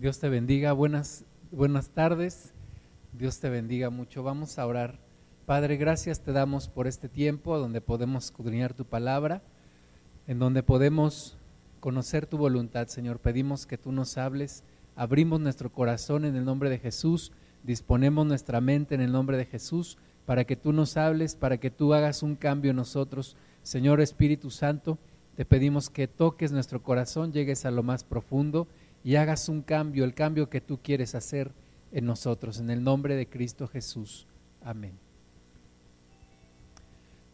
Dios te bendiga. Buenas, buenas tardes. Dios te bendiga mucho. Vamos a orar. Padre, gracias te damos por este tiempo donde podemos escudriñar tu palabra, en donde podemos conocer tu voluntad, Señor. Pedimos que tú nos hables. Abrimos nuestro corazón en el nombre de Jesús. Disponemos nuestra mente en el nombre de Jesús para que tú nos hables, para que tú hagas un cambio en nosotros. Señor Espíritu Santo, te pedimos que toques nuestro corazón, llegues a lo más profundo y hagas un cambio, el cambio que tú quieres hacer en nosotros, en el nombre de Cristo Jesús. Amén.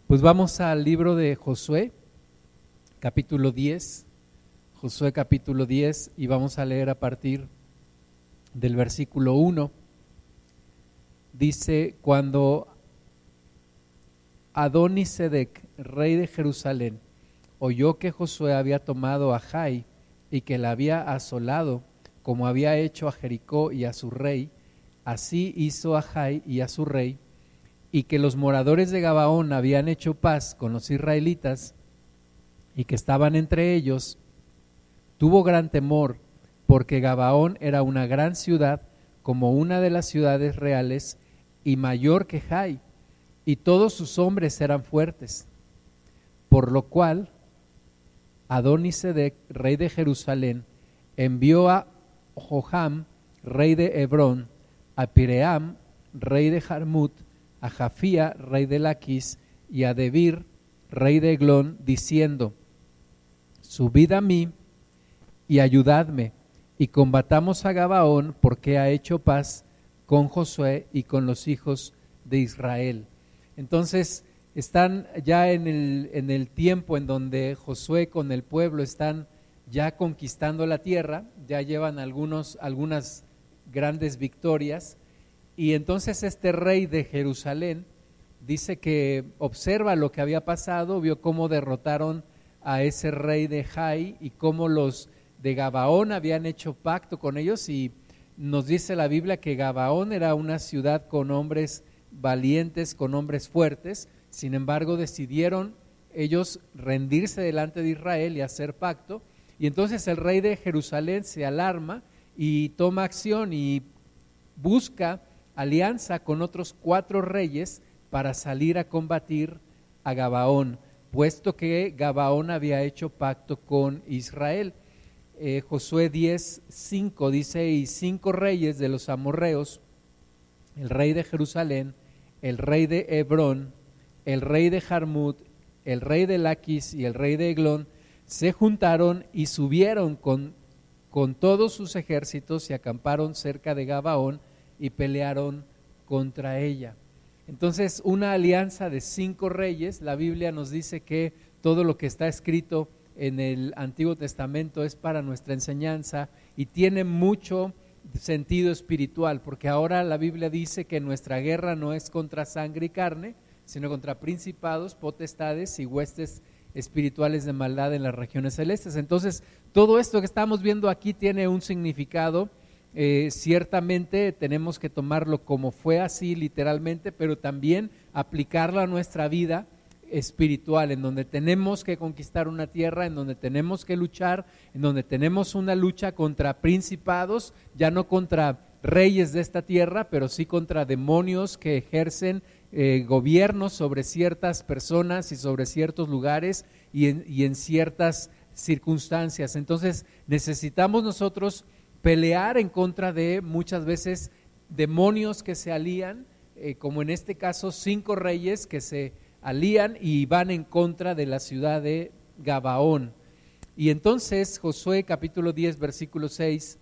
Pues vamos al libro de Josué, capítulo 10, Josué capítulo 10, y vamos a leer a partir del versículo 1. Dice, cuando Adonisedec, rey de Jerusalén, oyó que Josué había tomado a Jai, y que la había asolado, como había hecho a Jericó y a su rey, así hizo a Jai y a su rey, y que los moradores de Gabaón habían hecho paz con los israelitas, y que estaban entre ellos, tuvo gran temor, porque Gabaón era una gran ciudad, como una de las ciudades reales, y mayor que Jai, y todos sus hombres eran fuertes, por lo cual Adonisedec, rey de Jerusalén, envió a Joham, rey de Hebrón, a Piream, rey de Jarmut, a Jafía, rey de Laquis, y a Debir, rey de Eglón, diciendo, Subid a mí y ayudadme, y combatamos a Gabaón, porque ha hecho paz con Josué y con los hijos de Israel. Entonces, están ya en el, en el tiempo en donde Josué con el pueblo están ya conquistando la tierra, ya llevan algunos, algunas grandes victorias, y entonces este rey de Jerusalén dice que observa lo que había pasado, vio cómo derrotaron a ese rey de Jai y cómo los de Gabaón habían hecho pacto con ellos. Y nos dice la Biblia que Gabaón era una ciudad con hombres valientes, con hombres fuertes, sin embargo, decidieron ellos rendirse delante de Israel y hacer pacto. Y entonces el rey de Jerusalén se alarma y toma acción y busca alianza con otros cuatro reyes para salir a combatir a Gabaón, puesto que Gabaón había hecho pacto con Israel. Eh, Josué 10, 5 dice, y cinco reyes de los amorreos, el rey de Jerusalén, el rey de Hebrón, el rey de Jarmut, el rey de Laquis y el rey de Eglón se juntaron y subieron con, con todos sus ejércitos y acamparon cerca de Gabaón y pelearon contra ella. Entonces, una alianza de cinco reyes, la Biblia nos dice que todo lo que está escrito en el Antiguo Testamento es para nuestra enseñanza y tiene mucho sentido espiritual, porque ahora la Biblia dice que nuestra guerra no es contra sangre y carne, sino contra principados, potestades y huestes espirituales de maldad en las regiones celestes. Entonces, todo esto que estamos viendo aquí tiene un significado. Eh, ciertamente tenemos que tomarlo como fue así literalmente, pero también aplicarlo a nuestra vida espiritual, en donde tenemos que conquistar una tierra, en donde tenemos que luchar, en donde tenemos una lucha contra principados, ya no contra reyes de esta tierra, pero sí contra demonios que ejercen eh, gobiernos sobre ciertas personas y sobre ciertos lugares y en, y en ciertas circunstancias. Entonces necesitamos nosotros pelear en contra de muchas veces demonios que se alían, eh, como en este caso cinco reyes que se alían y van en contra de la ciudad de Gabaón. Y entonces Josué capítulo 10 versículo 6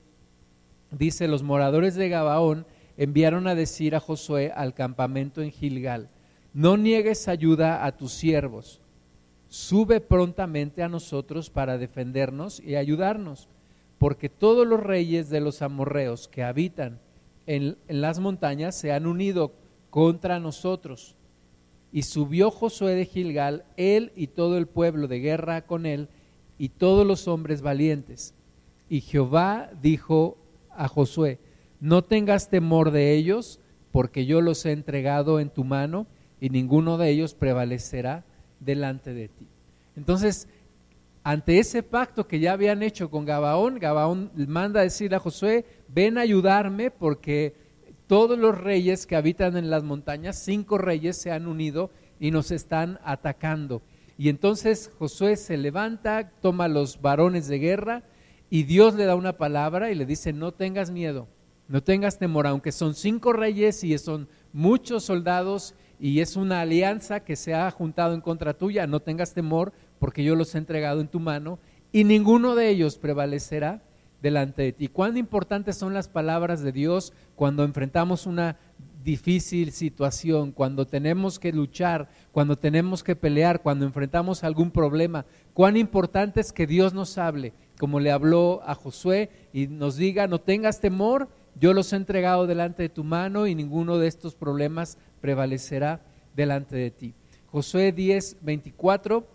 dice, los moradores de Gabaón enviaron a decir a Josué al campamento en Gilgal, no niegues ayuda a tus siervos, sube prontamente a nosotros para defendernos y ayudarnos, porque todos los reyes de los amorreos que habitan en, las montañas se han unido contra nosotros. Y subió Josué de Gilgal, él y todo el pueblo de guerra con él, y todos los hombres valientes. Y Jehová dijo a Josué, no tengas temor de ellos, porque yo los he entregado en tu mano y ninguno de ellos prevalecerá delante de ti. Entonces, ante ese pacto que ya habían hecho con Gabaón, Gabaón manda a decir a Josué, ven a ayudarme porque todos los reyes que habitan en las montañas, cinco reyes se han unido y nos están atacando. Y entonces Josué se levanta, toma los varones de guerra y Dios le da una palabra y le dice, no tengas miedo, no tengas temor, aunque son cinco reyes y son muchos soldados y es una alianza que se ha juntado en contra tuya, no tengas temor porque yo los he entregado en tu mano y ninguno de ellos prevalecerá delante de ti. Cuán importantes son las palabras de Dios cuando enfrentamos una difícil situación, cuando tenemos que luchar, cuando tenemos que pelear, cuando enfrentamos algún problema. Cuán importante es que Dios nos hable, como le habló a Josué y nos diga, no tengas temor, yo los he entregado delante de tu mano y ninguno de estos problemas prevalecerá delante de ti. Josué 10, 24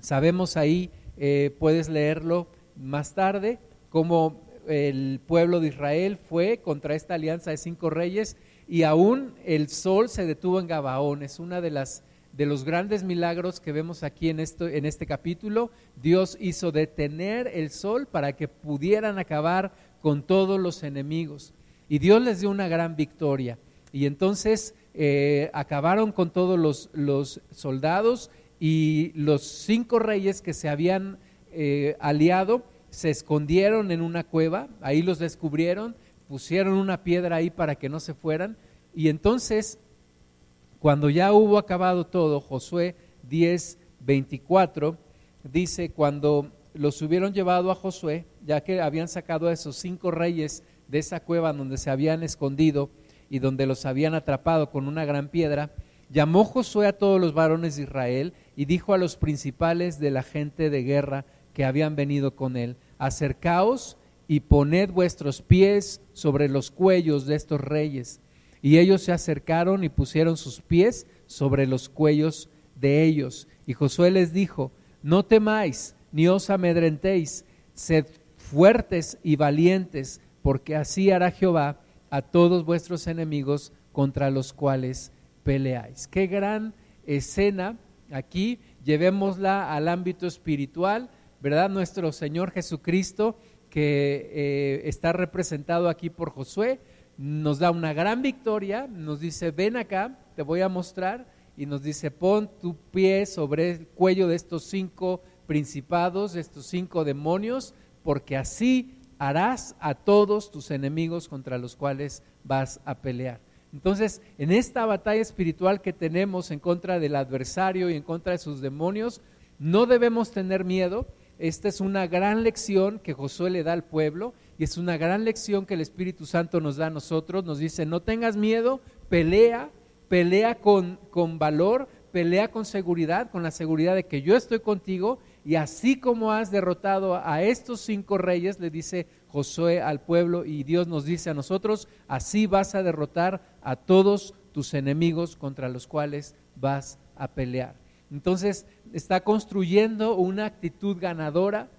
Sabemos ahí, eh, puedes leerlo más tarde, cómo el pueblo de Israel fue contra esta alianza de cinco reyes y aún el sol se detuvo en Gabaón. Es una de las de los grandes milagros que vemos aquí en, esto, en este capítulo. Dios hizo detener el sol para que pudieran acabar con todos los enemigos. Y Dios les dio una gran victoria. Y entonces eh, acabaron con todos los, los soldados y los cinco reyes que se habían eh, aliado se escondieron en una cueva, ahí los descubrieron, pusieron una piedra ahí para que no se fueran, y entonces, cuando ya hubo acabado todo, Josué 10, 24, dice, cuando los hubieron llevado a Josué, ya que habían sacado a esos cinco reyes de esa cueva donde se habían escondido y donde los habían atrapado con una gran piedra, llamó Josué a todos los varones de Israel y dijo a los principales de la gente de guerra que habían venido con él, acercaos y poned vuestros pies sobre los cuellos de estos reyes. Y ellos se acercaron y pusieron sus pies sobre los cuellos de ellos. Y Josué les dijo, no temáis, ni os amedrentéis, sed fuertes y valientes, porque así hará Jehová a todos vuestros enemigos contra los cuales peleáis. Qué gran escena aquí, llevémosla al ámbito espiritual, ¿verdad? Nuestro Señor Jesucristo, que eh, está representado aquí por Josué, nos da una gran victoria, nos dice, ven acá, te voy a mostrar, y nos dice, pon tu pie sobre el cuello de estos cinco principados, estos cinco demonios, porque así harás a todos tus enemigos contra los cuales vas a pelear. Entonces, en esta batalla espiritual que tenemos en contra del adversario y en contra de sus demonios, no debemos tener miedo. Esta es una gran lección que Josué le da al pueblo y es una gran lección que el Espíritu Santo nos da a nosotros. Nos dice, no tengas miedo, pelea, pelea con, con valor, pelea con seguridad, con la seguridad de que yo estoy contigo y así como has derrotado a estos cinco reyes, le dice Josué al pueblo y Dios nos dice a nosotros, así vas a derrotar a todos tus enemigos contra los cuales vas a pelear. Entonces está construyendo una actitud ganadora,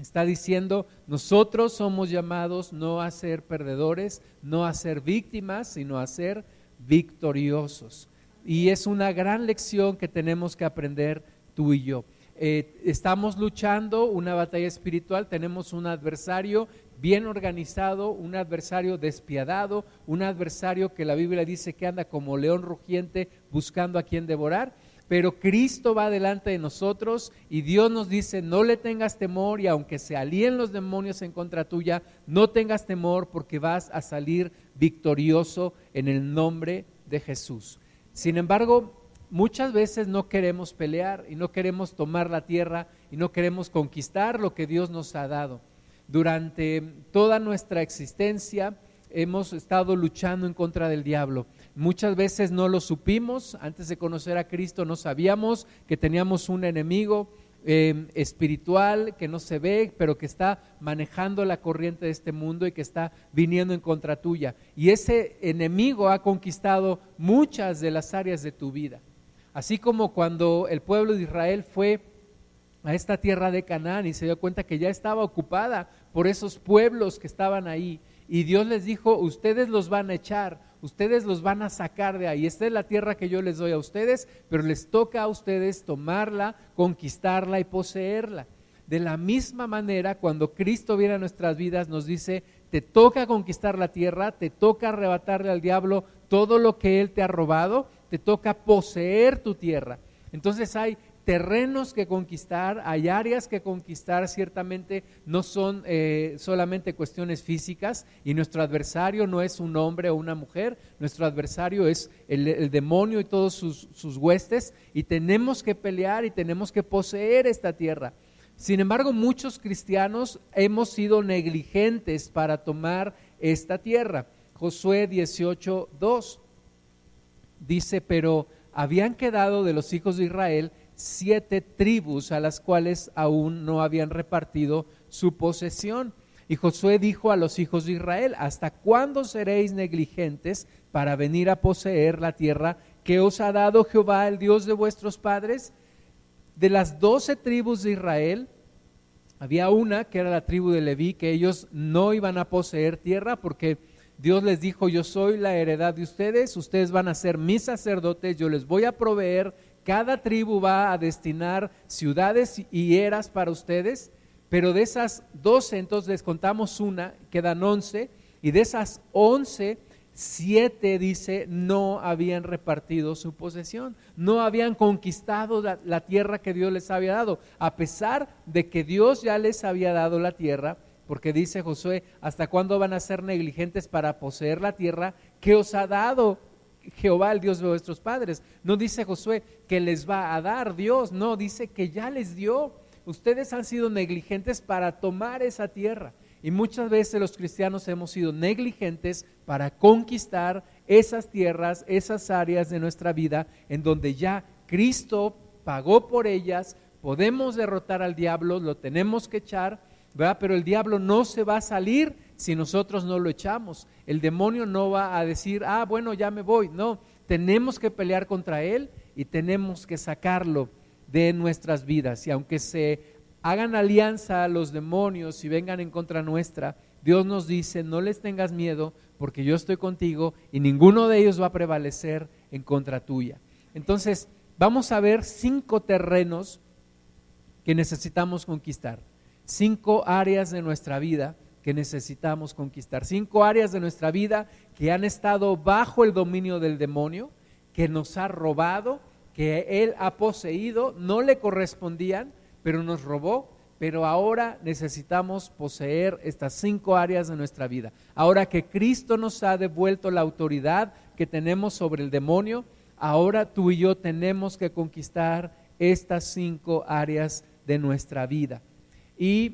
está diciendo, nosotros somos llamados no a ser perdedores, no a ser víctimas, sino a ser victoriosos. Y es una gran lección que tenemos que aprender tú y yo. Eh, estamos luchando una batalla espiritual, tenemos un adversario bien organizado, un adversario despiadado, un adversario que la Biblia dice que anda como león rugiente buscando a quien devorar. Pero Cristo va delante de nosotros y Dios nos dice, no le tengas temor y aunque se alíen los demonios en contra tuya, no tengas temor porque vas a salir victorioso en el nombre de Jesús. Sin embargo, muchas veces no queremos pelear y no queremos tomar la tierra y no queremos conquistar lo que Dios nos ha dado. Durante toda nuestra existencia hemos estado luchando en contra del diablo. Muchas veces no lo supimos, antes de conocer a Cristo no sabíamos que teníamos un enemigo eh, espiritual que no se ve, pero que está manejando la corriente de este mundo y que está viniendo en contra tuya. Y ese enemigo ha conquistado muchas de las áreas de tu vida. Así como cuando el pueblo de Israel fue a esta tierra de Canaán y se dio cuenta que ya estaba ocupada por esos pueblos que estaban ahí. Y Dios les dijo, ustedes los van a echar, ustedes los van a sacar de ahí. Esta es la tierra que yo les doy a ustedes, pero les toca a ustedes tomarla, conquistarla y poseerla. De la misma manera, cuando Cristo viene a nuestras vidas, nos dice, te toca conquistar la tierra, te toca arrebatarle al diablo todo lo que él te ha robado, te toca poseer tu tierra. Entonces hay terrenos que conquistar, hay áreas que conquistar, ciertamente no son eh, solamente cuestiones físicas y nuestro adversario no es un hombre o una mujer, nuestro adversario es el, demonio y todos sus, sus huestes y tenemos que pelear y tenemos que poseer esta tierra. Sin embargo, muchos cristianos hemos sido negligentes para tomar esta tierra. Josué 18, 2 dice, pero habían quedado de los hijos de Israel siete tribus a las cuales aún no habían repartido su posesión. Y Josué dijo a los hijos de Israel, ¿hasta cuándo seréis negligentes para venir a poseer la tierra que os ha dado Jehová, el Dios de vuestros padres? De las doce tribus de Israel, había una que era la tribu de Leví, que ellos no iban a poseer tierra porque Dios les dijo, yo soy la heredad de ustedes, ustedes van a ser mis sacerdotes, yo les voy a proveer cada tribu va a destinar ciudades y eras para ustedes, pero de esas doce, entonces les contamos una, quedan once, y de esas once, siete, dice, no habían repartido su posesión, no habían conquistado la, la tierra que Dios les había dado, a pesar de que Dios ya les había dado la tierra, porque dice Josué, ¿hasta cuándo van a ser negligentes para poseer la tierra que os ha dado Jehová, el Dios de vuestros padres. No dice Josué que les va a dar Dios, no, dice que ya les dio. Ustedes han sido negligentes para tomar esa tierra. Y muchas veces los cristianos hemos sido negligentes para conquistar esas tierras, esas áreas de nuestra vida en donde ya Cristo pagó por ellas, podemos derrotar al diablo, lo tenemos que echar, Pero el diablo no se va a salir si nosotros no lo echamos. El demonio no va a decir, ah, bueno, ya me voy. No, tenemos que pelear contra él y tenemos que sacarlo de nuestras vidas. Y aunque se hagan alianza a los demonios y vengan en contra nuestra, Dios nos dice, no les tengas miedo porque yo estoy contigo y ninguno de ellos va a prevalecer en contra tuya. Entonces, vamos a ver cinco terrenos que necesitamos conquistar, cinco áreas de nuestra vida que necesitamos conquistar. Cinco áreas de nuestra vida que han estado bajo el dominio del demonio, que nos ha robado, que él ha poseído, no le correspondían, pero nos robó. Pero ahora necesitamos poseer estas cinco áreas de nuestra vida. Ahora que Cristo nos ha devuelto la autoridad que tenemos sobre el demonio, ahora tú y yo tenemos que conquistar estas cinco áreas de nuestra vida. Y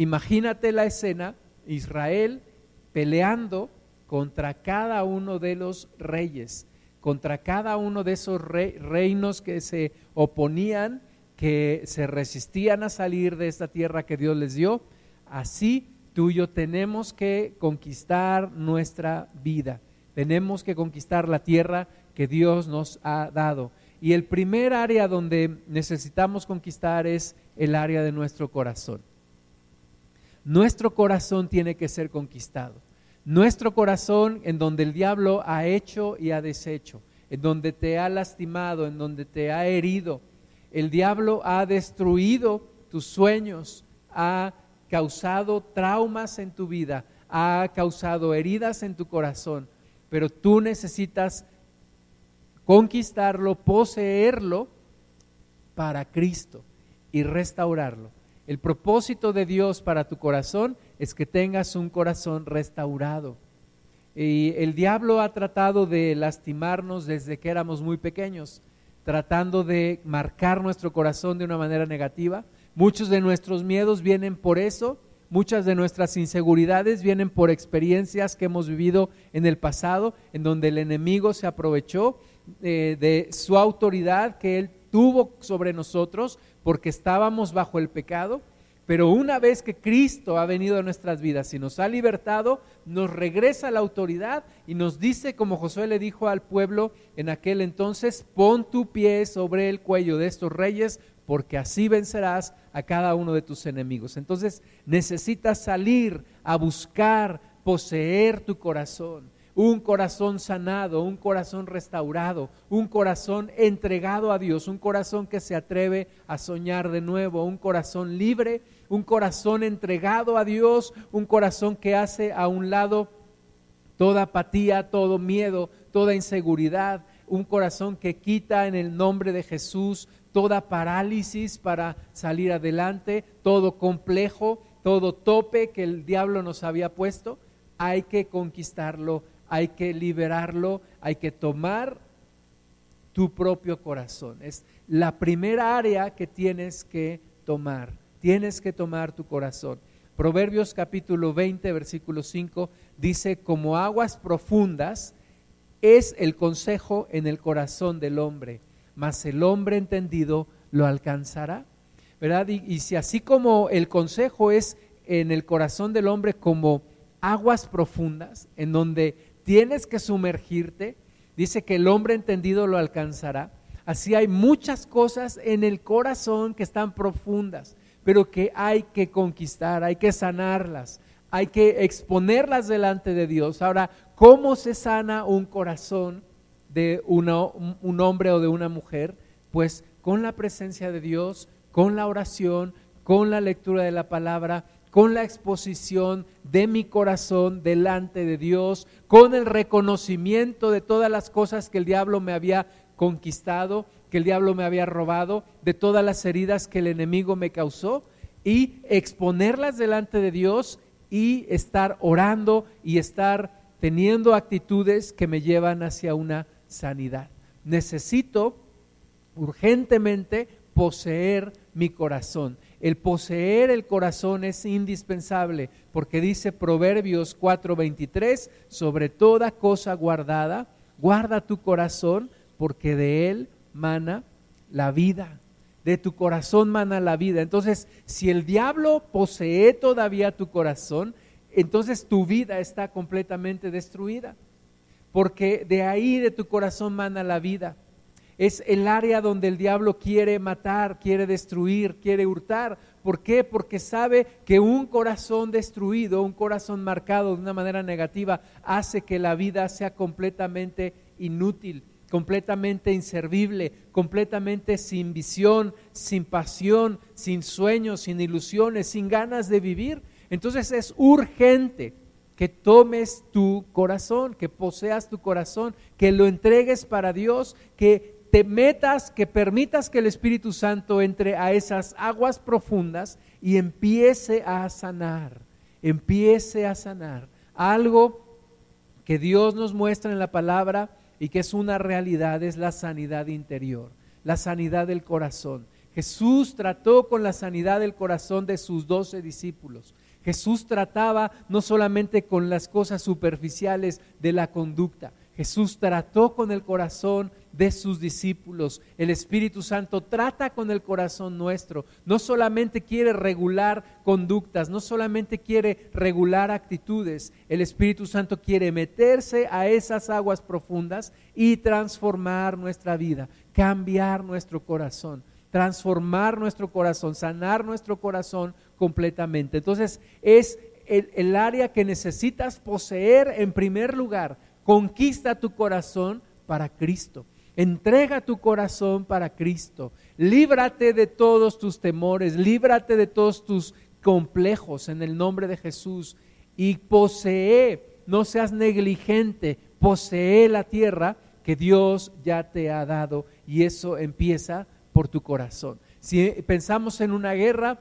Imagínate la escena, Israel peleando contra cada uno de los reyes, contra cada uno de esos reinos que se oponían, que se resistían a salir de esta tierra que Dios les dio. Así tú y yo tenemos que conquistar nuestra vida, tenemos que conquistar la tierra que Dios nos ha dado. Y el primer área donde necesitamos conquistar es el área de nuestro corazón. Nuestro corazón tiene que ser conquistado. Nuestro corazón en donde el diablo ha hecho y ha deshecho, en donde te ha lastimado, en donde te ha herido. El diablo ha destruido tus sueños, ha causado traumas en tu vida, ha causado heridas en tu corazón, pero tú necesitas conquistarlo, poseerlo para Cristo y restaurarlo. El propósito de Dios para tu corazón es que tengas un corazón restaurado. Y el diablo ha tratado de lastimarnos desde que éramos muy pequeños, tratando de marcar nuestro corazón de una manera negativa. Muchos de nuestros miedos vienen por eso, muchas de nuestras inseguridades vienen por experiencias que hemos vivido en el pasado, en donde el enemigo se aprovechó eh, de su autoridad que él tuvo sobre nosotros porque estábamos bajo el pecado, pero una vez que Cristo ha venido a nuestras vidas y nos ha libertado, nos regresa la autoridad y nos dice, como Josué le dijo al pueblo en aquel entonces, pon tu pie sobre el cuello de estos reyes, porque así vencerás a cada uno de tus enemigos. Entonces necesitas salir a buscar, poseer tu corazón un corazón sanado, un corazón restaurado, un corazón entregado a Dios, un corazón que se atreve a soñar de nuevo, un corazón libre, un corazón entregado a Dios, un corazón que hace a un lado toda apatía, todo miedo, toda inseguridad, un corazón que quita en el nombre de Jesús toda parálisis para salir adelante, todo complejo, todo tope que el diablo nos había puesto, hay que conquistarlo, hay que liberarlo, hay que tomar tu propio corazón. Es la primera área que tienes que tomar. Tienes que tomar tu corazón. Proverbios capítulo 20, versículo 5 dice, como aguas profundas es el consejo en el corazón del hombre, mas el hombre entendido lo alcanzará. ¿Verdad? Y, y si así como el consejo es en el corazón del hombre como aguas profundas, en donde tienes que sumergirte, dice que el hombre entendido lo alcanzará. Así hay muchas cosas en el corazón que están profundas, pero que hay que conquistar, hay que sanarlas, hay que exponerlas delante de Dios. Ahora, ¿cómo se sana un corazón de un hombre o de una mujer? Pues con la presencia de Dios, con la oración, con la lectura de la palabra, con la exposición de mi corazón delante de Dios, con el reconocimiento de todas las cosas que el diablo me había conquistado, que el diablo me había robado, de todas las heridas que el enemigo me causó, y exponerlas delante de Dios y estar orando y estar teniendo actitudes que me llevan hacia una sanidad. Necesito urgentemente poseer mi corazón. El poseer el corazón es indispensable porque dice Proverbios 4:23, sobre toda cosa guardada, guarda tu corazón porque de él mana la vida. De tu corazón mana la vida. Entonces, si el diablo posee todavía tu corazón, entonces tu vida está completamente destruida. Porque de ahí de tu corazón mana la vida es el área donde el diablo quiere matar, quiere destruir, quiere hurtar. ¿Por qué? Porque sabe que un corazón destruido, un corazón marcado de una manera negativa, hace que la vida sea completamente inútil, completamente inservible, completamente sin visión, sin pasión, sin sueños, sin ilusiones, sin ganas de vivir. Entonces es urgente que tomes tu corazón, que poseas tu corazón, que lo entregues para Dios, que te metas, que permitas que el Espíritu Santo entre a esas aguas profundas y empiece a sanar, empiece a sanar. Algo que Dios nos muestra en la palabra y que es una realidad es la sanidad interior, la sanidad del corazón. Jesús trató con la sanidad del corazón de sus doce discípulos. Jesús trataba no solamente con las cosas superficiales de la conducta, Jesús trató con el corazón de sus discípulos. El Espíritu Santo trata con el corazón nuestro. No solamente quiere regular conductas, no solamente quiere regular actitudes. El Espíritu Santo quiere meterse a esas aguas profundas y transformar nuestra vida, cambiar nuestro corazón, transformar nuestro corazón, sanar nuestro corazón completamente. Entonces es el, área que necesitas poseer en primer lugar Conquista tu corazón para Cristo. Entrega tu corazón para Cristo. Líbrate de todos tus temores, líbrate de todos tus complejos en el nombre de Jesús y posee, no seas negligente, posee la tierra que Dios ya te ha dado y eso empieza por tu corazón. Si pensamos en una guerra,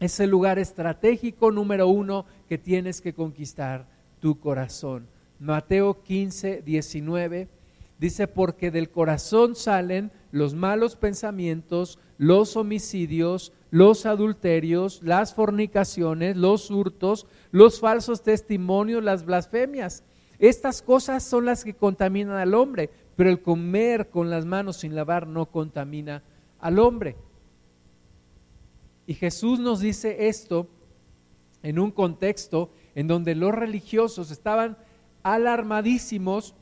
es el lugar estratégico número uno que tienes que conquistar tu corazón. Mateo 15, 19, dice, porque del corazón salen los malos pensamientos, los homicidios, los adulterios, las fornicaciones, los hurtos, los falsos testimonios, las blasfemias. Estas cosas son las que contaminan al hombre, pero el comer con las manos sin lavar no contamina al hombre. Y Jesús nos dice esto en un contexto en donde los religiosos estaban alarmadísimos,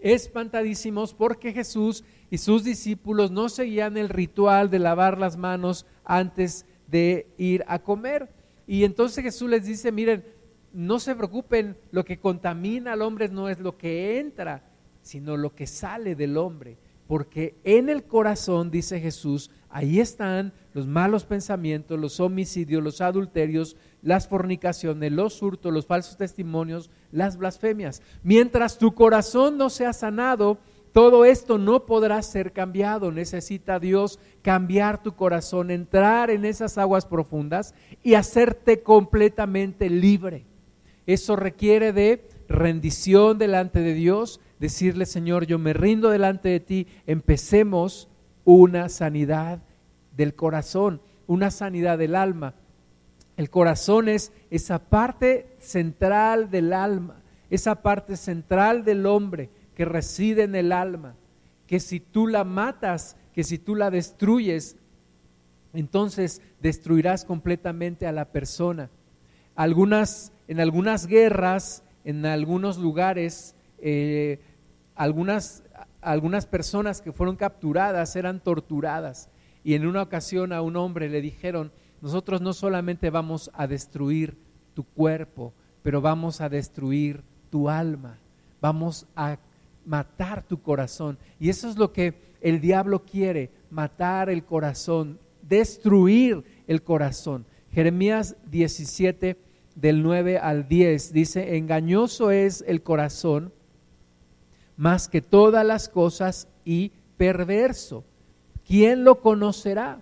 espantadísimos, porque Jesús y sus discípulos no seguían el ritual de lavar las manos antes de ir a comer. Y entonces Jesús les dice, miren, no se preocupen, lo que contamina al hombre no es lo que entra, sino lo que sale del hombre. Porque en el corazón, dice Jesús, ahí están los malos pensamientos, los homicidios, los adulterios, las fornicaciones, los hurtos, los falsos testimonios, las blasfemias. Mientras tu corazón no sea sanado, todo esto no podrá ser cambiado. Necesita Dios cambiar tu corazón, entrar en esas aguas profundas y hacerte completamente libre. Eso requiere de rendición delante de Dios, decirle, Señor, yo me rindo delante de ti, empecemos una sanidad del corazón, una sanidad del alma. El corazón es esa parte central del alma, esa parte central del hombre que reside en el alma, que si tú la matas, que si tú la destruyes, entonces destruirás completamente a la persona. En algunas guerras, en algunos lugares, eh, algunas personas que fueron capturadas eran torturadas y en una ocasión a un hombre le dijeron, nosotros no solamente vamos a destruir tu cuerpo, pero vamos a destruir tu alma, vamos a matar tu corazón. Y eso es lo que el diablo quiere, matar el corazón, destruir el corazón. Jeremías 17 del 9 al 10 dice, engañoso es el corazón más que todas las cosas y perverso. ¿Quién lo conocerá?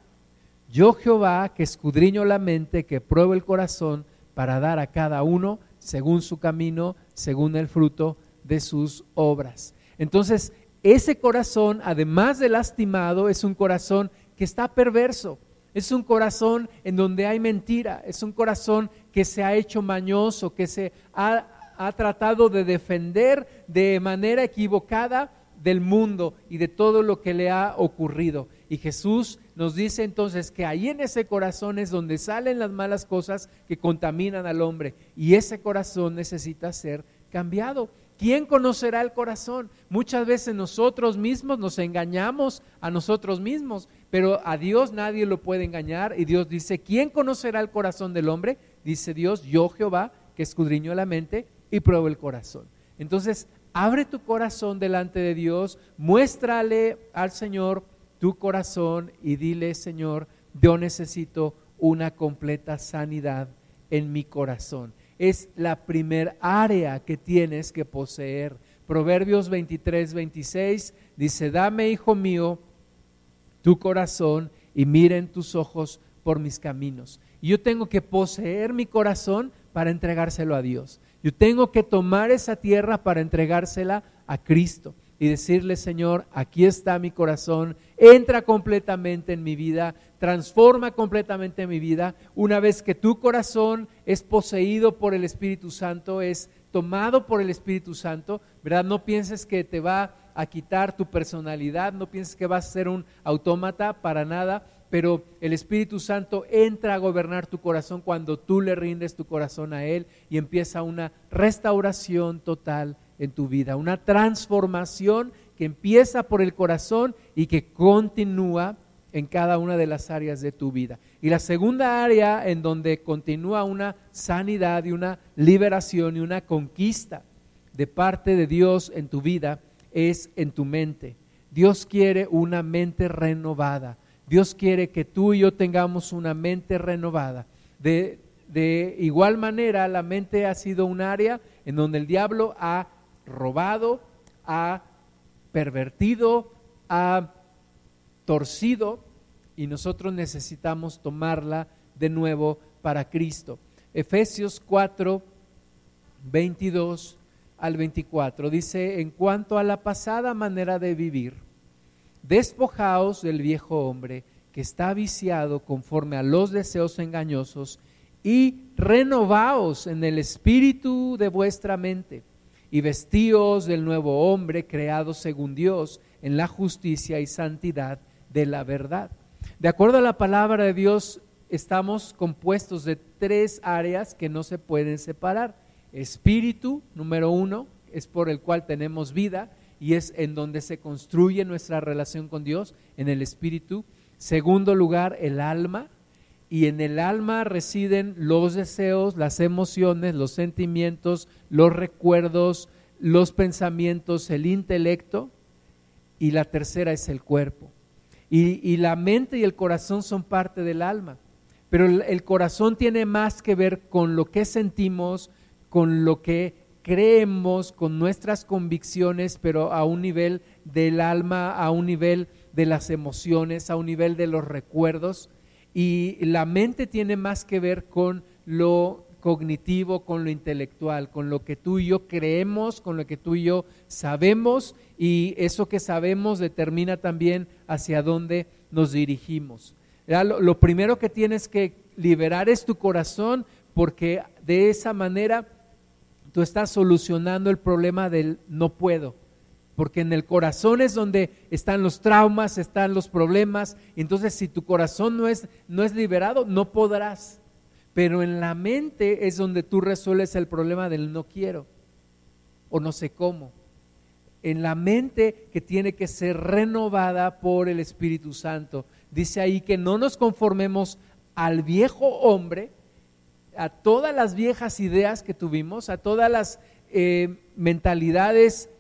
Yo Jehová, que escudriño la mente, que pruebo el corazón, para dar a cada uno según su camino, según el fruto de sus obras. Entonces, ese corazón, además de lastimado, es un corazón que está perverso. Es un corazón en donde hay mentira, es un corazón que se ha hecho mañoso, que se ha, ha tratado de defender de manera equivocada del mundo y de todo lo que le ha ocurrido. Y Jesús nos dice entonces que ahí en ese corazón es donde salen las malas cosas que contaminan al hombre. Y ese corazón necesita ser cambiado. ¿Quién conocerá el corazón? Muchas veces nosotros mismos nos engañamos a nosotros mismos, pero a Dios nadie lo puede engañar. Y Dios dice, ¿quién conocerá el corazón del hombre? Dice Dios, yo Jehová, que escudriño la mente y pruebo el corazón. Entonces, abre tu corazón delante de Dios, muéstrale al Señor tu corazón y dile, Señor, yo necesito una completa sanidad en mi corazón es la primer área que tienes que poseer. Proverbios 23, 26 dice, dame, hijo mío, tu corazón y miren tus ojos por mis caminos. Y yo tengo que poseer mi corazón para entregárselo a Dios. Yo tengo que tomar esa tierra para entregársela a Cristo y decirle, Señor, aquí está mi corazón, entra completamente en mi vida, transforma completamente mi vida. Una vez que tu corazón es poseído por el Espíritu Santo, es tomado por el Espíritu Santo, ¿verdad? No pienses que te va a quitar tu personalidad, no pienses que vas a ser un autómata para nada, pero el Espíritu Santo entra a gobernar tu corazón cuando tú le rindes tu corazón a Él y empieza una restauración total en tu vida, una transformación que empieza por el corazón y que continúa en cada una de las áreas de tu vida. Y la segunda área en donde continúa una sanidad y una liberación y una conquista de parte de Dios en tu vida es en tu mente. Dios quiere una mente renovada. Dios quiere que tú y yo tengamos una mente renovada. De, igual manera, la mente ha sido un área en donde el diablo ha robado, ha pervertido, ha torcido y nosotros necesitamos tomarla de nuevo para Cristo. Efesios 4, 22 al 24 dice, en cuanto a la pasada manera de vivir, despojaos del viejo hombre que está viciado conforme a los deseos engañosos y renovaos en el espíritu de vuestra mente y vestíos del nuevo hombre creado según Dios en la justicia y santidad de la verdad. De acuerdo a la palabra de Dios, estamos compuestos de tres áreas que no se pueden separar. Espíritu, número uno, es por el cual tenemos vida y es en donde se construye nuestra relación con Dios, en el espíritu. Segundo lugar, el alma. y en el alma residen los deseos, las emociones, los sentimientos, los recuerdos, los pensamientos, el intelecto, y la tercera es el cuerpo. Y, la mente y el corazón son parte del alma, pero el corazón tiene más que ver con lo que sentimos, con lo que creemos, con nuestras convicciones, pero a un nivel del alma, a un nivel de las emociones, a un nivel de los recuerdos. Y la mente tiene más que ver con lo cognitivo, con lo intelectual, con lo que tú y yo creemos, con lo que tú y yo sabemos y eso que sabemos determina también hacia dónde nos dirigimos. Lo, lo, primero que tienes que liberar es tu corazón porque de esa manera tú estás solucionando el problema del no puedo. Porque en el corazón es donde están los traumas, están los problemas. Entonces, si tu corazón no es, no es liberado, no podrás. Pero en la mente es donde tú resuelves el problema del no quiero o no sé cómo. En la mente que tiene que ser renovada por el Espíritu Santo. Dice ahí que no nos conformemos al viejo hombre, a todas las viejas ideas que tuvimos, a todas las eh, mentalidades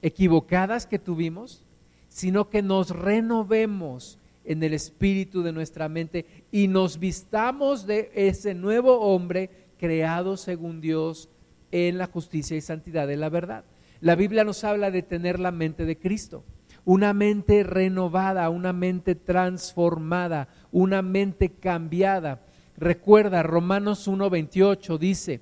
equivocadas que tuvimos, sino que nos renovemos en el espíritu de nuestra mente y nos vistamos de ese nuevo hombre creado según Dios en la justicia y santidad de la verdad. La Biblia nos habla de tener la mente de Cristo, una mente renovada, una mente transformada, una mente cambiada. Recuerda, Romanos 1.28 dice,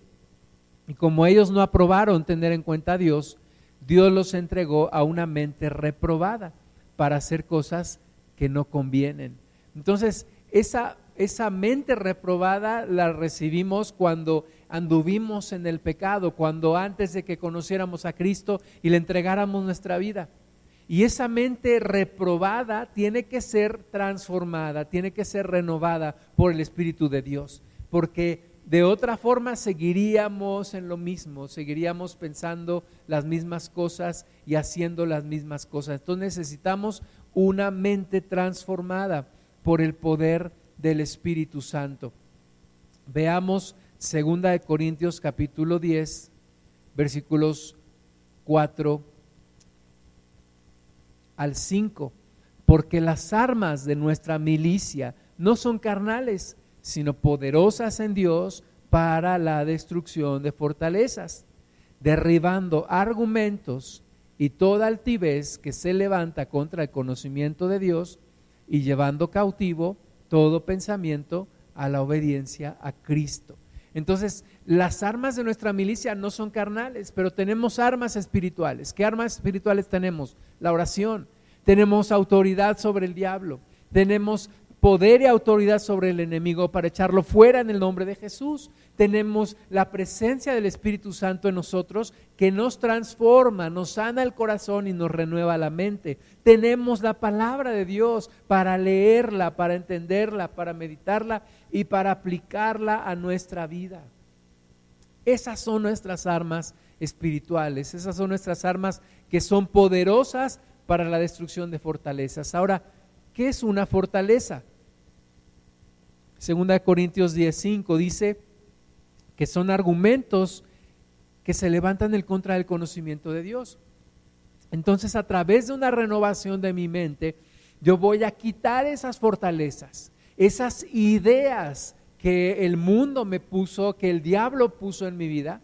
y como ellos no aprobaron tener en cuenta a Dios, Dios los entregó a una mente reprobada para hacer cosas que no convienen. Entonces, esa, esa mente reprobada la recibimos cuando anduvimos en el pecado, cuando antes de que conociéramos a Cristo y le entregáramos nuestra vida. Y esa mente reprobada tiene que ser transformada, tiene que ser renovada por el Espíritu de Dios, porque de otra forma seguiríamos en lo mismo, seguiríamos pensando las mismas cosas y haciendo las mismas cosas. Entonces necesitamos una mente transformada por el poder del Espíritu Santo. Veamos 2 de Corintios capítulo 10, versículos 4 al 5, porque las armas de nuestra milicia no son carnales, sino poderosas en Dios para la destrucción de fortalezas, derribando argumentos y toda altivez que se levanta contra el conocimiento de Dios y llevando cautivo todo pensamiento a la obediencia a Cristo. Entonces, las armas de nuestra milicia no son carnales, pero tenemos armas espirituales. ¿Qué armas espirituales tenemos? La oración. Tenemos autoridad sobre el diablo. Tenemos poder y autoridad sobre el enemigo para echarlo fuera en el nombre de Jesús. Tenemos la presencia del Espíritu Santo en nosotros que nos transforma, nos sana el corazón y nos renueva la mente. Tenemos la palabra de Dios para leerla, para entenderla, para meditarla y para aplicarla a nuestra vida. Esas son nuestras armas espirituales, esas son nuestras armas que son poderosas para la destrucción de fortalezas. Ahora, ¿qué es una fortaleza? Segunda de Corintios 10:5 dice que son argumentos que se levantan en contra del conocimiento de Dios. Entonces, a través de una renovación de mi mente, yo voy a quitar esas fortalezas, esas ideas que el mundo me puso, que el diablo puso en mi vida,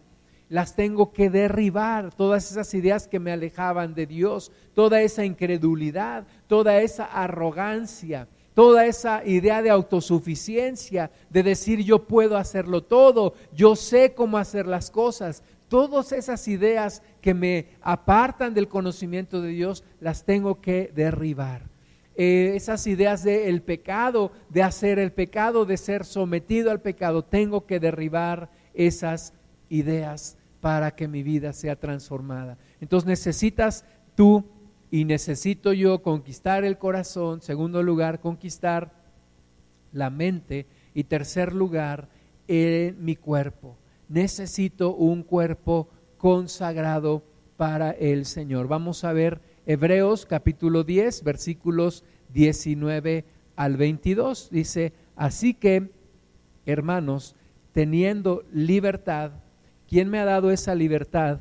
las tengo que derribar, todas esas ideas que me alejaban de Dios, toda esa incredulidad, toda esa arrogancia, toda esa idea de autosuficiencia, de decir yo puedo hacerlo todo, yo sé cómo hacer las cosas, todas esas ideas que me apartan del conocimiento de Dios, las tengo que derribar. Eh, esas ideas del pecado, de hacer el pecado, de ser sometido al pecado, tengo que derribar esas ideas para que mi vida sea transformada. Entonces necesitas tú y necesito yo conquistar el corazón, segundo lugar, conquistar la mente y tercer lugar, en mi cuerpo. Necesito un cuerpo consagrado para el Señor. Vamos a ver Hebreos capítulo 10, versículos 19 al 22. Dice, así que hermanos, teniendo libertad, ¿quién me ha dado esa libertad?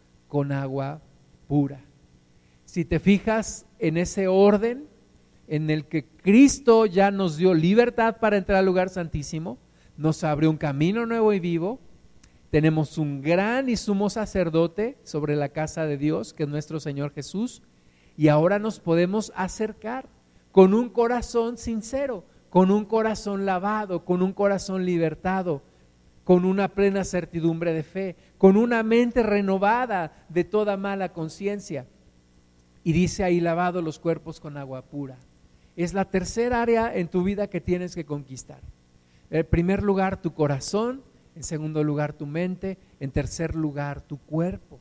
con agua pura. Si te fijas en ese orden en el que Cristo ya nos dio libertad para entrar al lugar santísimo, nos abrió un camino nuevo y vivo, tenemos un gran y sumo sacerdote sobre la casa de Dios, que es nuestro Señor Jesús, y ahora nos podemos acercar con un corazón sincero, con un corazón lavado, con un corazón libertado, con una plena certidumbre de fe, con una mente renovada de toda mala conciencia. Y dice ahí lavado los cuerpos con agua pura. Es la tercera área en tu vida que tienes que conquistar. En primer lugar, tu corazón, en segundo lugar, tu mente, en tercer lugar, tu cuerpo.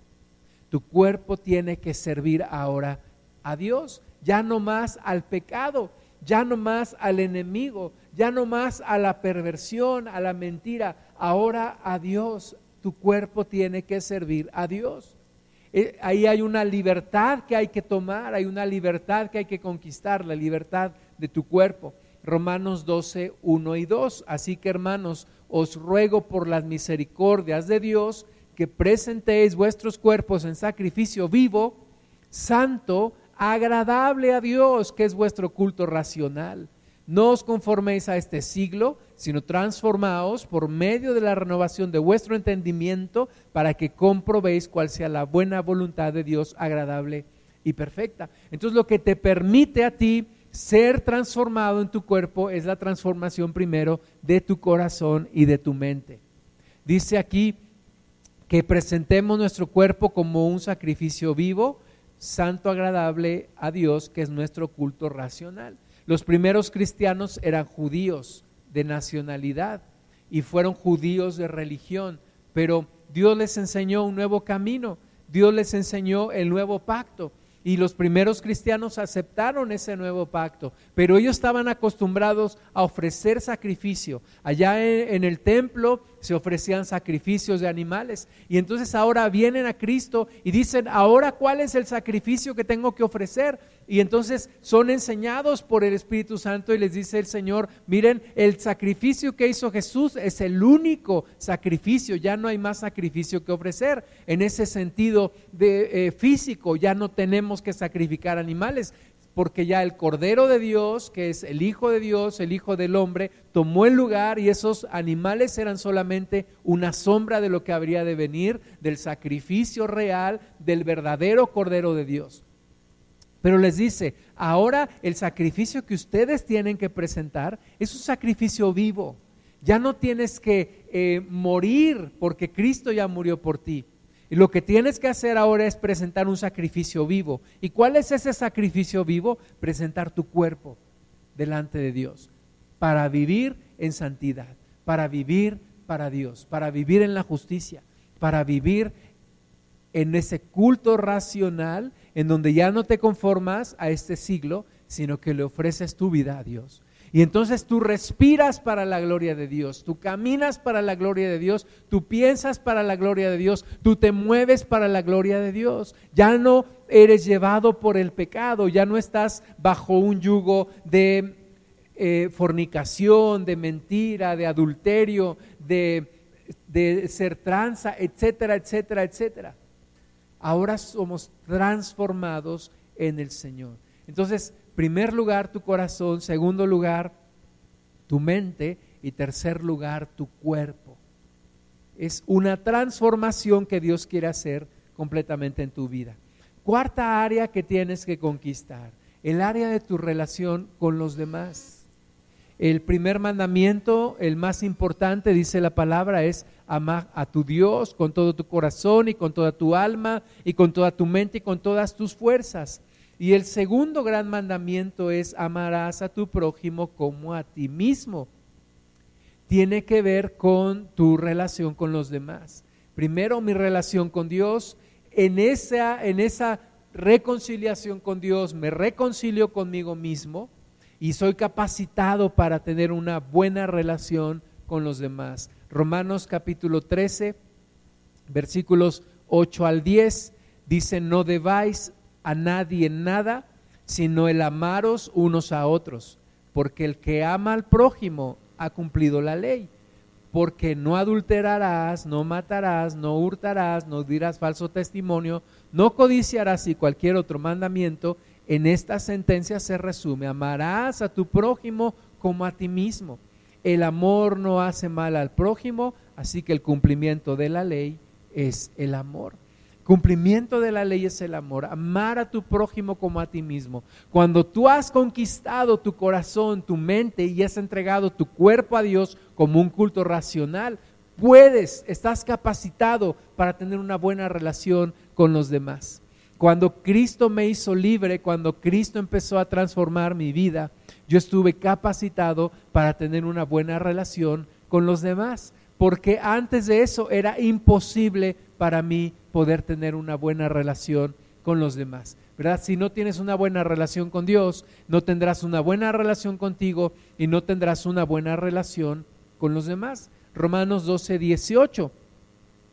Tu cuerpo tiene que servir ahora a Dios, ya no más al pecado, ya no más al enemigo, ya no más a la perversión, a la mentira, ahora a Dios. Tu cuerpo tiene que servir a Dios. Eh, ahí hay una libertad que hay que tomar, hay una libertad que hay que conquistar, la libertad de tu cuerpo. Romanos 12, 1 y 2. Así que hermanos, os ruego por las misericordias de Dios que presentéis vuestros cuerpos en sacrificio vivo, santo, agradable a Dios, que es vuestro culto racional. No os conforméis a este siglo, sino transformaos por medio de la renovación de vuestro entendimiento para que comprobéis cuál sea la buena voluntad de Dios agradable y perfecta. Entonces lo que te permite a ti ser transformado en tu cuerpo es la transformación primero de tu corazón y de tu mente. Dice aquí que presentemos nuestro cuerpo como un sacrificio vivo, santo, agradable a Dios, que es nuestro culto racional. Los primeros cristianos eran judíos de nacionalidad y fueron judíos de religión, pero Dios les enseñó un nuevo camino, Dios les enseñó el nuevo pacto y los primeros cristianos aceptaron ese nuevo pacto, pero ellos estaban acostumbrados a ofrecer sacrificio. Allá en, el templo se ofrecían sacrificios de animales y entonces ahora vienen a Cristo y dicen, ahora cuál es el sacrificio que tengo que ofrecer. Y entonces son enseñados por el Espíritu Santo y les dice el Señor, miren, el sacrificio que hizo Jesús es el único sacrificio, ya no hay más sacrificio que ofrecer. En ese sentido de, eh, físico, ya no tenemos que sacrificar animales, porque ya el Cordero de Dios, que es el Hijo de Dios, el Hijo del Hombre, tomó el lugar y esos animales eran solamente una sombra de lo que habría de venir, del sacrificio real del verdadero Cordero de Dios. Pero les dice, ahora el sacrificio que ustedes tienen que presentar es un sacrificio vivo. Ya no tienes que eh, morir porque Cristo ya murió por ti. Y lo que tienes que hacer ahora es presentar un sacrificio vivo. ¿Y cuál es ese sacrificio vivo? Presentar tu cuerpo delante de Dios para vivir en santidad, para vivir para Dios, para vivir en la justicia, para vivir en ese culto racional en donde ya no te conformas a este siglo, sino que le ofreces tu vida a Dios. Y entonces tú respiras para la gloria de Dios, tú caminas para la gloria de Dios, tú piensas para la gloria de Dios, tú te mueves para la gloria de Dios. Ya no eres llevado por el pecado, ya no estás bajo un yugo de eh, fornicación, de mentira, de adulterio, de, de ser tranza, etcétera, etcétera, etcétera ahora somos transformados en el Señor. Entonces, primer lugar tu corazón, segundo lugar tu mente y tercer lugar tu cuerpo. Es una transformación que Dios quiere hacer completamente en tu vida. Cuarta área que tienes que conquistar, el área de tu relación con los demás. El primer mandamiento, el más importante, dice la palabra, es amar a tu Dios con todo tu corazón y con toda tu alma y con toda tu mente y con todas tus fuerzas. Y el segundo gran mandamiento es amarás a tu prójimo como a ti mismo. tiene que ver con tu relación con los demás. Primero mi relación con Dios, en esa, en esa reconciliación con Dios me reconcilio conmigo mismo y soy capacitado para tener una buena relación con los demás. Romanos capítulo 13, versículos 8 al 10, dice, no debáis a nadie nada, sino el amaros unos a otros, porque el que ama al prójimo ha cumplido la ley. Porque no adulterarás, no matarás, no hurtarás, no dirás falso testimonio, no codiciarás y cualquier otro mandamiento. En esta sentencia se resume, amarás a tu prójimo como a ti mismo. El amor no hace mal al prójimo, así que el cumplimiento de la ley es el amor. Cumplimiento de la ley es el amor, amar a tu prójimo como a ti mismo. Cuando tú has conquistado tu corazón, tu mente y has entregado tu cuerpo a Dios como un culto racional, puedes, estás capacitado para tener una buena relación con los demás. Cuando Cristo me hizo libre, cuando Cristo empezó a transformar mi vida, yo estuve capacitado para tener una buena relación con los demás, porque antes de eso era imposible para mí poder tener una buena relación con los demás. ¿Verdad? Si no tienes una buena relación con Dios, no tendrás una buena relación contigo y no tendrás una buena relación con los demás. Romanos 12, 18.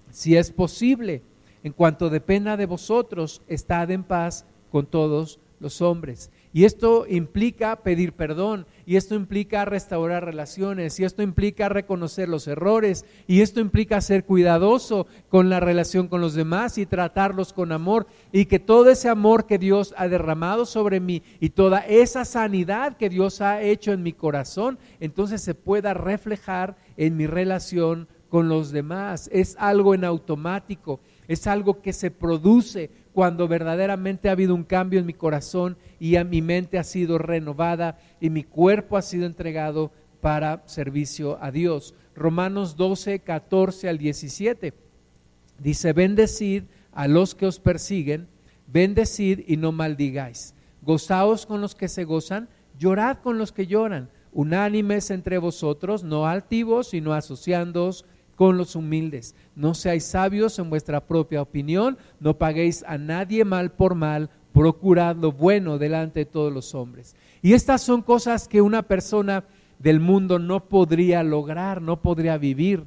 Si es posible, en cuanto dependa de vosotros, estad en paz con todos los hombres. Y esto implica pedir perdón, y esto implica restaurar relaciones, y esto implica reconocer los errores, y esto implica ser cuidadoso con la relación con los demás y tratarlos con amor, y que todo ese amor que Dios ha derramado sobre mí y toda esa sanidad que Dios ha hecho en mi corazón, entonces se pueda reflejar en mi relación con los demás. Es algo en automático, es algo que se produce cuando verdaderamente ha habido un cambio en mi corazón y a mi mente ha sido renovada y mi cuerpo ha sido entregado para servicio a Dios. Romanos 12, 14 al 17 dice, bendecid a los que os persiguen, bendecid y no maldigáis. Gozaos con los que se gozan, llorad con los que lloran, unánimes entre vosotros, no altivos, sino asociándoos con los humildes. No seáis sabios en vuestra propia opinión, no paguéis a nadie mal por mal, procurad lo bueno delante de todos los hombres. Y estas son cosas que una persona del mundo no podría lograr, no podría vivir.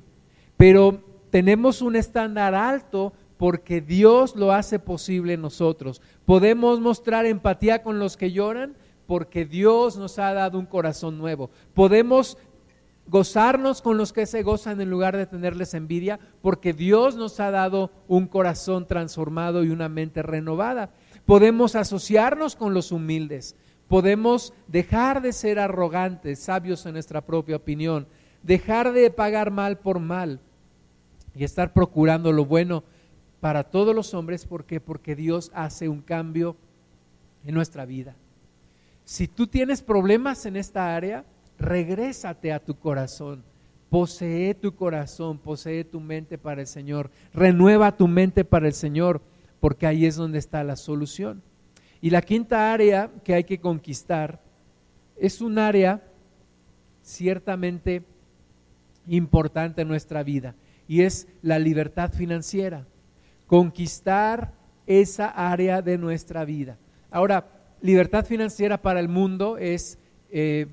Pero tenemos un estándar alto porque Dios lo hace posible en nosotros. Podemos mostrar empatía con los que lloran porque Dios nos ha dado un corazón nuevo. Podemos gozarnos con los que se gozan en lugar de tenerles envidia, porque Dios nos ha dado un corazón transformado y una mente renovada. Podemos asociarnos con los humildes, podemos dejar de ser arrogantes, sabios en nuestra propia opinión, dejar de pagar mal por mal y estar procurando lo bueno para todos los hombres, ¿por qué? Porque Dios hace un cambio en nuestra vida. Si tú tienes problemas en esta área, regrésate a tu corazón. Posee tu corazón, posee tu mente para el Señor. Renueva tu mente para el Señor, porque ahí es donde está la solución. Y la quinta área que hay que conquistar es un área ciertamente importante en nuestra vida y es la libertad financiera. Conquistar esa área de nuestra vida. Ahora, libertad financiera para el mundo es eh,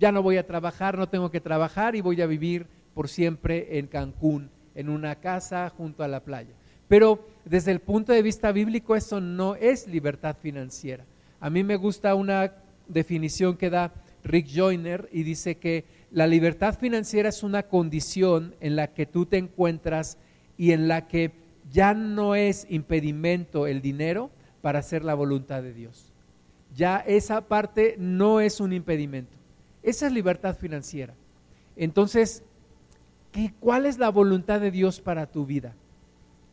ya no voy a trabajar, no tengo que trabajar y voy a vivir por siempre en Cancún, en una casa junto a la playa. Pero desde el punto de vista bíblico eso no es libertad financiera. A mí me gusta una definición que da Rick Joyner y dice que la libertad financiera es una condición en la que tú te encuentras y en la que ya no es impedimento el dinero para hacer la voluntad de Dios. Ya esa parte no es un impedimento. Esa es libertad financiera. Entonces, ¿qué, ¿cuál es la voluntad de Dios para tu vida?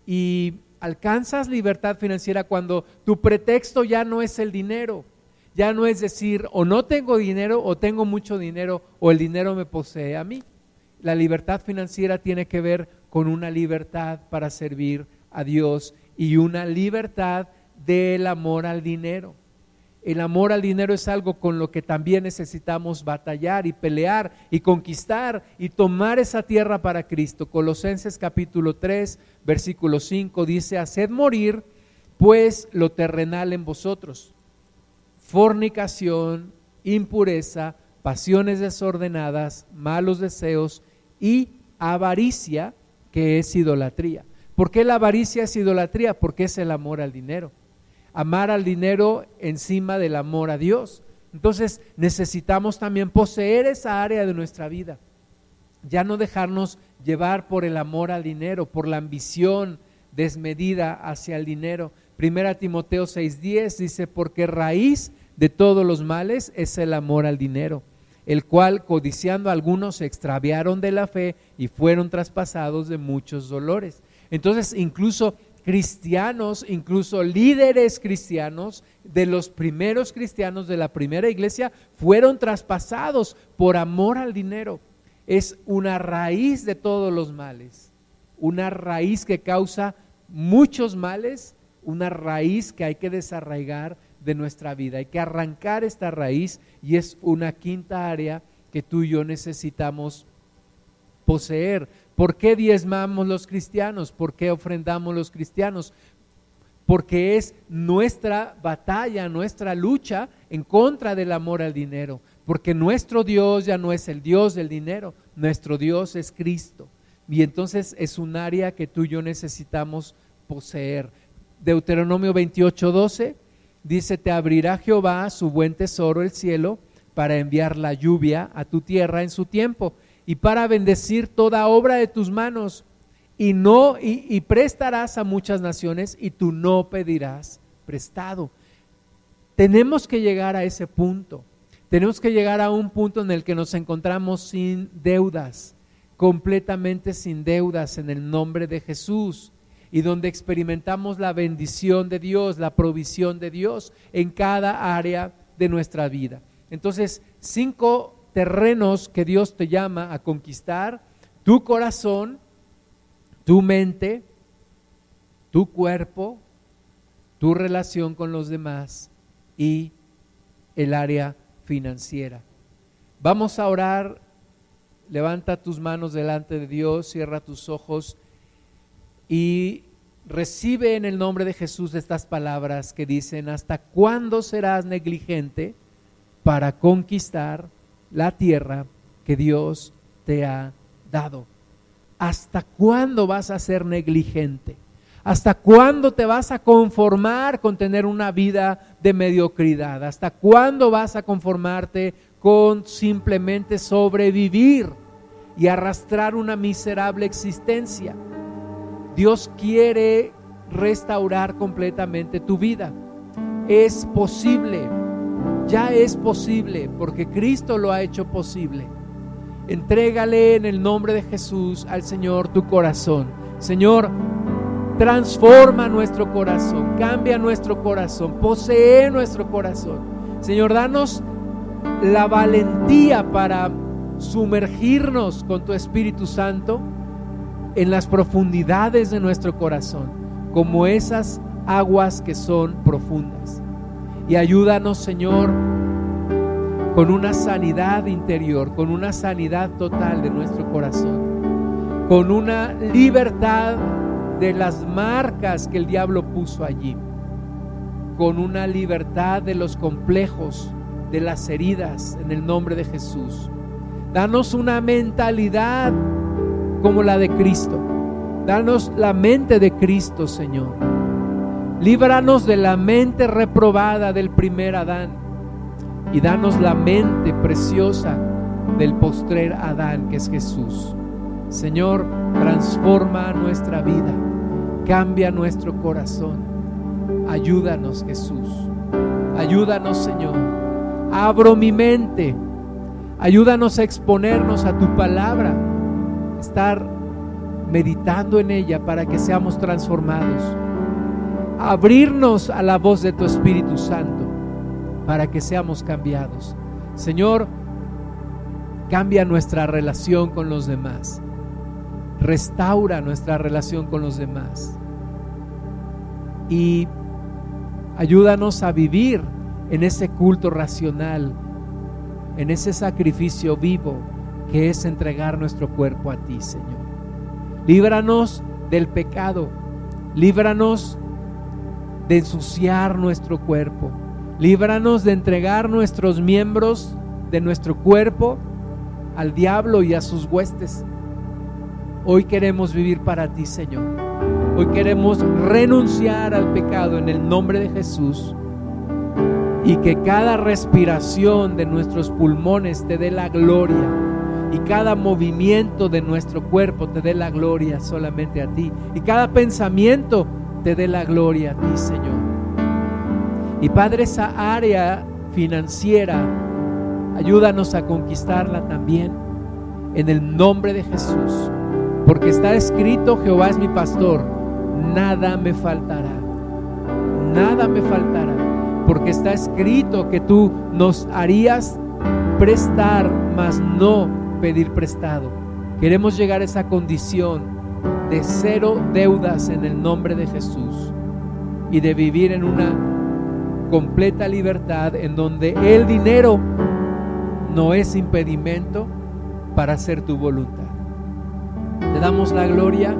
Y alcanzas libertad financiera cuando tu pretexto ya no es el dinero. Ya no es decir, o no tengo dinero, o tengo mucho dinero, o el dinero me posee a mí. La libertad financiera tiene que ver con una libertad para servir a Dios y una libertad del amor al dinero el amor al dinero es algo con lo que también necesitamos batallar y pelear y conquistar y tomar esa tierra para Cristo. Colosenses capítulo 3, versículo 5 dice, haced morir pues lo terrenal en vosotros, fornicación, impureza, pasiones desordenadas, malos deseos y avaricia, que es idolatría. ¿Por qué la avaricia es idolatría? Porque es el amor al dinero amar al dinero encima del amor a Dios. Entonces necesitamos también poseer esa área de nuestra vida. Ya no dejarnos llevar por el amor al dinero, por la ambición desmedida hacia el dinero. Primera Timoteo 6:10 dice, porque raíz de todos los males es el amor al dinero, el cual codiciando algunos se extraviaron de la fe y fueron traspasados de muchos dolores. Entonces, incluso cristianos, incluso líderes cristianos, de los primeros cristianos de la primera iglesia, fueron traspasados por amor al dinero. Es una raíz de todos los males, una raíz que causa muchos males, una raíz que hay que desarraigar de nuestra vida. Hay que arrancar esta raíz y es una quinta área que tú y yo necesitamos poseer ¿Por qué diezmamos los cristianos? ¿Por qué ofrendamos los cristianos? Porque es nuestra batalla, nuestra lucha en contra del amor al dinero. Porque nuestro Dios ya no es el Dios del dinero, nuestro Dios es Cristo. Y entonces es un área que tú y yo necesitamos poseer. Deuteronomio 28, 12 dice, te abrirá Jehová su buen tesoro, el cielo, para enviar la lluvia a tu tierra en su tiempo y para bendecir toda obra de tus manos y no y, prestarás a muchas naciones y tú no pedirás prestado. Tenemos que llegar a ese punto. Tenemos que llegar a un punto en el que nos encontramos sin deudas, completamente sin deudas en el nombre de Jesús y donde experimentamos la bendición de Dios, la provisión de Dios en cada área de nuestra vida. Entonces, cinco terrenos que Dios te llama a conquistar, tu corazón, tu mente, tu cuerpo, tu relación con los demás y el área financiera. Vamos a orar, levanta tus manos delante de Dios, cierra tus ojos y recibe en el nombre de Jesús estas palabras que dicen, ¿hasta cuándo serás negligente para conquistar? La tierra que Dios te ha dado. ¿Hasta cuándo vas a ser negligente? ¿Hasta cuándo te vas a conformar con tener una vida de mediocridad? ¿Hasta cuándo vas a conformarte con simplemente sobrevivir y arrastrar una miserable existencia? Dios quiere restaurar completamente tu vida. Es posible ya es posible porque Cristo lo ha hecho posible. Entrégale en el nombre de Jesús al Señor tu corazón. Señor, transforma nuestro corazón, cambia nuestro corazón, posee nuestro corazón. Señor, danos la valentía para sumergirnos con tu Espíritu Santo en las profundidades de nuestro corazón, como esas aguas que son profundas. Y ayúdanos, Señor, con una sanidad interior, con una sanidad total de nuestro corazón, con una libertad de las marcas que el diablo puso allí, con una libertad de los complejos, de las heridas, en el nombre de Jesús. Danos una mentalidad como la de Cristo. Danos la mente de Cristo, Señor Líbranos de la mente reprobada del primer Adán y danos la mente preciosa del postrer Adán, que es Jesús. Señor, transforma nuestra vida, cambia nuestro corazón. Ayúdanos, Jesús. Ayúdanos, Señor. Abro mi mente. Ayúdanos a exponernos a tu palabra, estar meditando en ella para que seamos transformados abrirnos a la voz de tu Espíritu Santo para que seamos cambiados. Señor, cambia nuestra relación con los demás. Restaura nuestra relación con los demás. Y ayúdanos a vivir en ese culto racional, en ese sacrificio vivo que es entregar nuestro cuerpo a ti, Señor. Líbranos del pecado, líbranos de ensuciar nuestro cuerpo, líbranos de entregar nuestros miembros de nuestro cuerpo al diablo y a sus huestes. Hoy queremos vivir para ti, Señor. Hoy queremos renunciar al pecado en el nombre de Jesús y que cada respiración de nuestros pulmones te dé la gloria y cada movimiento de nuestro cuerpo te dé la gloria solamente a ti y cada pensamiento te dé la gloria a ti, Señor. Y Padre, esa área financiera, ayúdanos a conquistarla también en el nombre de Jesús, porque está escrito, Jehová es mi pastor, nada me faltará, nada me faltará porque está escrito que tú nos harías prestar, mas no pedir prestado. Queremos llegar a esa condición de cero deudas en el nombre de Jesús y de vivir en una completa libertad en donde el dinero no es impedimento para hacer tu voluntad. Te damos la gloria.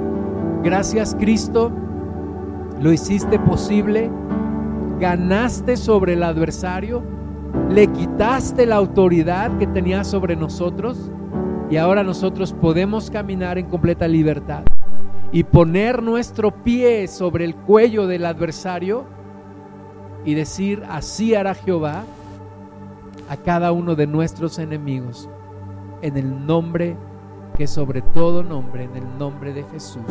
Gracias Cristo. Lo hiciste posible ganaste sobre el adversario, le quitaste la autoridad que tenía sobre nosotros y ahora nosotros podemos caminar en completa libertad y poner nuestro pie sobre el cuello del adversario y decir, así hará Jehová a cada uno de nuestros enemigos, en el nombre que sobre todo nombre, en el nombre de Jesús.